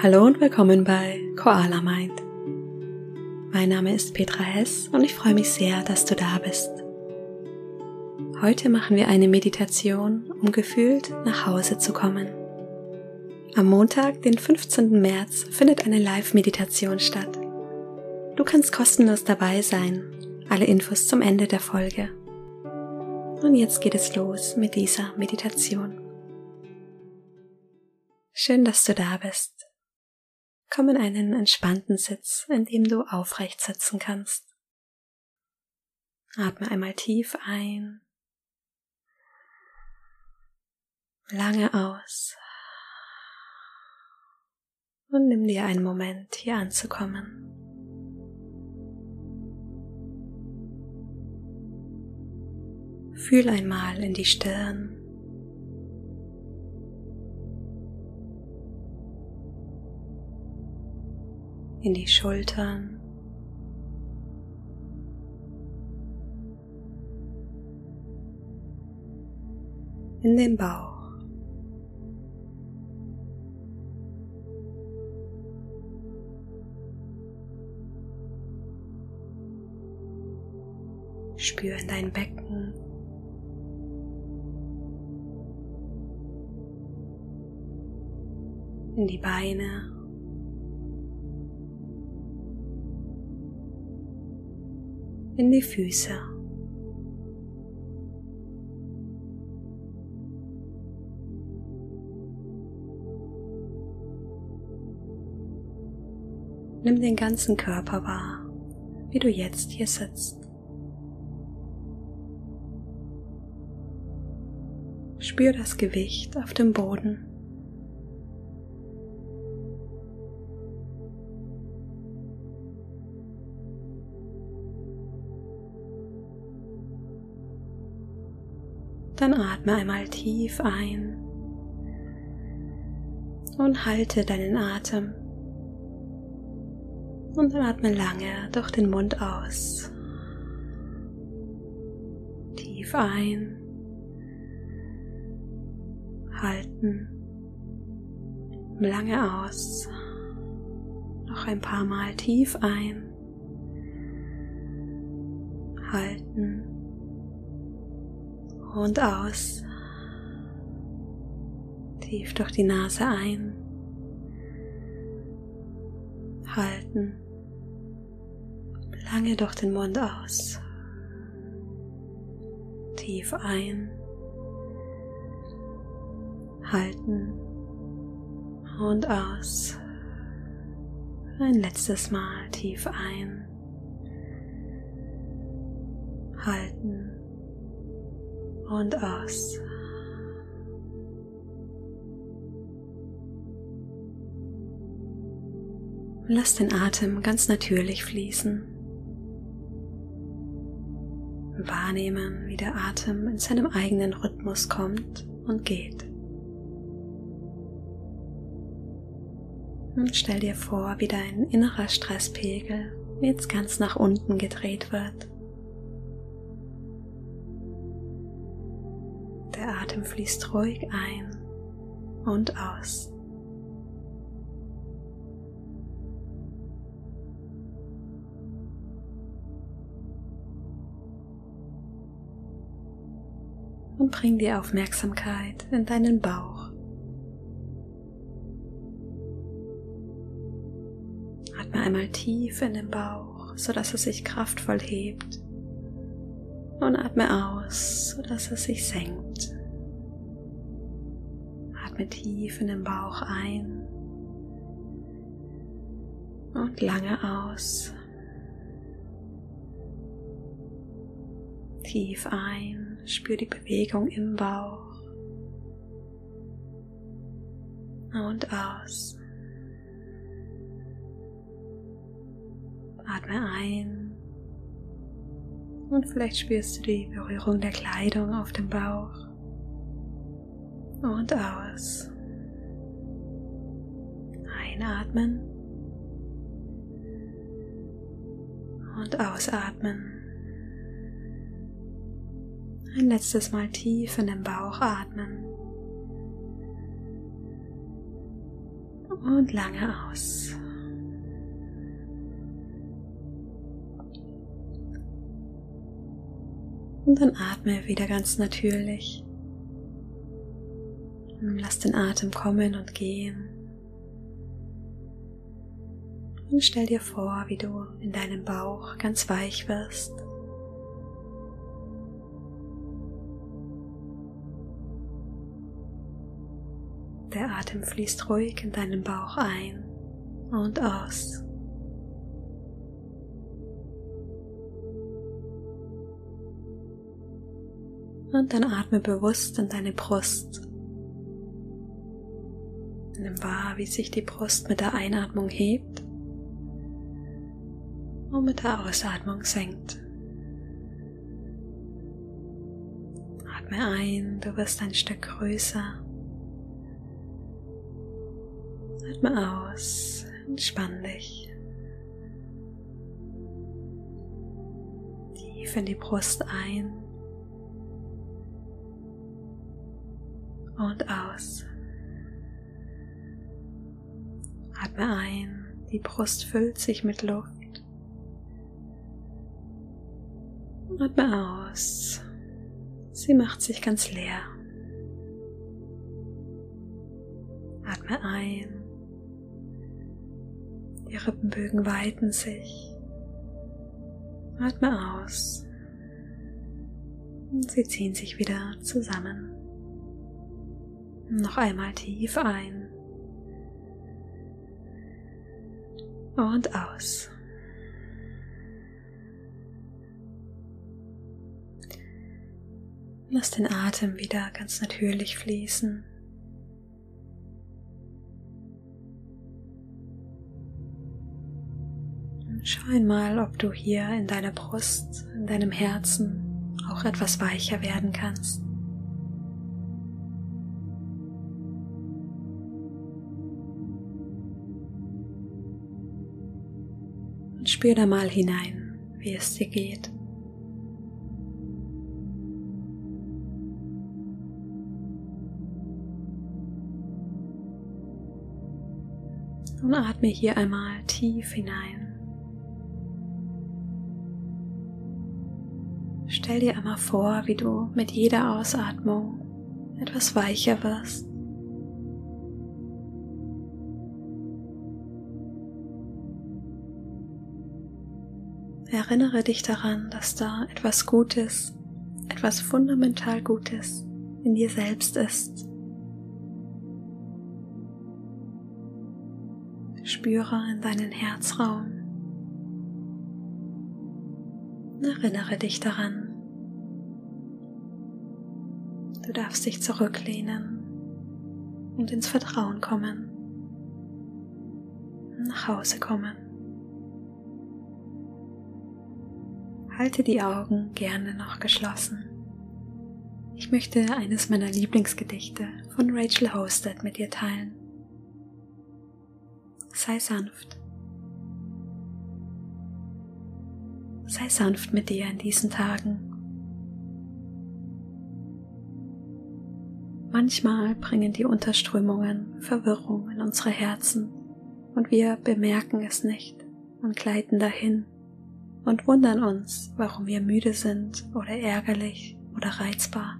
Hallo und willkommen bei Koala Mind. Mein Name ist Petra Hess und ich freue mich sehr, dass du da bist. Heute machen wir eine Meditation, um gefühlt nach Hause zu kommen. Am Montag, den 15. März, findet eine Live-Meditation statt. Du kannst kostenlos dabei sein. Alle Infos zum Ende der Folge. Und jetzt geht es los mit dieser Meditation. Schön, dass du da bist. Komm in einen entspannten Sitz, in dem du aufrecht sitzen kannst. Atme einmal tief ein, lange aus und nimm dir einen Moment, hier anzukommen. Fühl einmal in die Stirn in die Schultern. In den Bauch. Spür in dein Becken. In die Beine. In die Füße. Nimm den ganzen Körper wahr, wie du jetzt hier sitzt. Spür das Gewicht auf dem Boden. Dann atme einmal tief ein und halte deinen Atem. Und dann atme lange durch den Mund aus. Tief ein. Halten. Lange aus. Noch ein paar Mal tief ein. Halten und aus. Tief durch die Nase ein. Halten. Lange durch den Mund aus. Tief ein. Halten. Und aus. Ein letztes Mal tief ein. Halten und aus. Lass den Atem ganz natürlich fließen. Wahrnehmen, wie der Atem in seinem eigenen Rhythmus kommt und geht. Und stell dir vor, wie dein innerer Stresspegel jetzt ganz nach unten gedreht wird. Atem fließt ruhig ein und aus. Und bring die Aufmerksamkeit in deinen Bauch. Atme einmal tief in den Bauch, sodass es sich kraftvoll hebt. Und atme aus, sodass es sich senkt. Atme tief in den Bauch ein und lange aus. Tief ein, spür die Bewegung im Bauch und aus. Atme ein und vielleicht spürst du die Berührung der Kleidung auf dem Bauch und aus. Einatmen und ausatmen. Ein letztes Mal tief in den Bauch atmen. Und lange aus. Und dann atme wieder ganz natürlich. Lass den Atem kommen und gehen. Und stell dir vor, wie du in deinem Bauch ganz weich wirst. Der Atem fließt ruhig in deinen Bauch ein und aus. Und dann atme bewusst in deine Brust. Nimm wahr, wie sich die Brust mit der Einatmung hebt und mit der Ausatmung senkt. Atme ein, du wirst ein Stück größer. Atme aus, entspann dich. Tief in die Brust ein und aus. Atme ein, die Brust füllt sich mit Luft. Atme aus. Sie macht sich ganz leer. Atme ein. Die Rippenbögen weiten sich. Atme aus. Sie ziehen sich wieder zusammen. Noch einmal tief ein. Und aus. Lass den Atem wieder ganz natürlich fließen. Schau einmal, ob du hier in deiner Brust, in deinem Herzen auch etwas weicher werden kannst. Spür da mal hinein, wie es dir geht. Und atme hier einmal tief hinein. Stell dir einmal vor, wie du mit jeder Ausatmung etwas weicher wirst. Erinnere dich daran, dass da etwas Gutes, etwas fundamental Gutes in dir selbst ist. Spüre in deinen Herzraum. Erinnere dich daran. Du darfst dich zurücklehnen und ins Vertrauen kommen, nach Hause kommen. Halte die Augen gerne noch geschlossen. Ich möchte eines meiner Lieblingsgedichte von Rachel Hosted mit dir teilen sei sanft. Sei sanft mit dir in diesen Tagen. Manchmal bringen die Unterströmungen Verwirrung in unsere Herzen und wir bemerken es nicht und gleiten dahin und wundern uns, warum wir müde sind oder ärgerlich oder reizbar.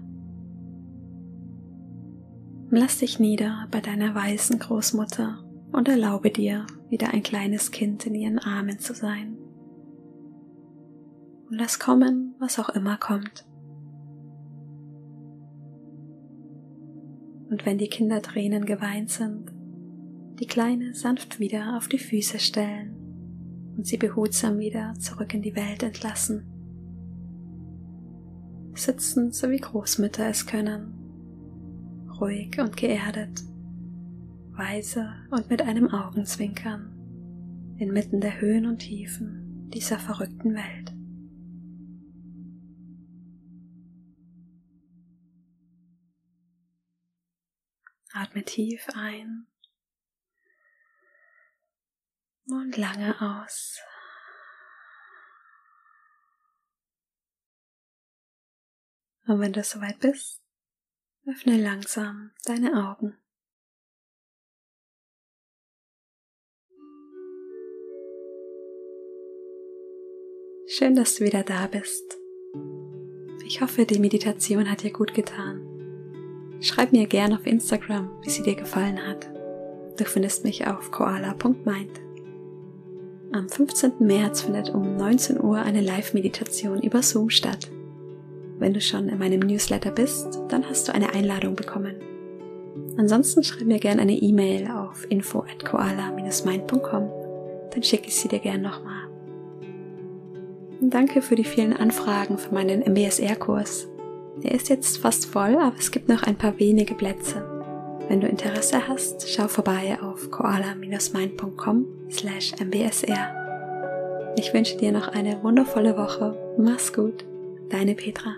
Lass dich nieder bei deiner weißen Großmutter und erlaube dir, wieder ein kleines Kind in ihren Armen zu sein. Und lass kommen, was auch immer kommt. Und wenn die Kindertränen geweint sind, die Kleine sanft wieder auf die Füße stellen und sie behutsam wieder zurück in die Welt entlassen. Sitzen, so wie Großmütter es können, ruhig und geerdet weise und mit einem Augenzwinkern inmitten der Höhen und Tiefen dieser verrückten Welt. Atme tief ein und lange aus. Und wenn du soweit bist, öffne langsam deine Augen. Schön, dass du wieder da bist. Ich hoffe, die Meditation hat dir gut getan. Schreib mir gern auf Instagram, wie sie dir gefallen hat. Du findest mich auf koala.mind. Am 15. März findet um 19 Uhr eine Live-Meditation über Zoom statt. Wenn du schon in meinem Newsletter bist, dann hast du eine Einladung bekommen. Ansonsten schreib mir gerne eine E-Mail auf info at koala-mind.com, dann schicke ich sie dir gern nochmal. Danke für die vielen Anfragen für meinen MBSR-Kurs. Der ist jetzt fast voll, aber es gibt noch ein paar wenige Plätze. Wenn du Interesse hast, schau vorbei auf koala-mind.com slash mbsr. Ich wünsche dir noch eine wundervolle Woche. Mach's gut. Deine Petra.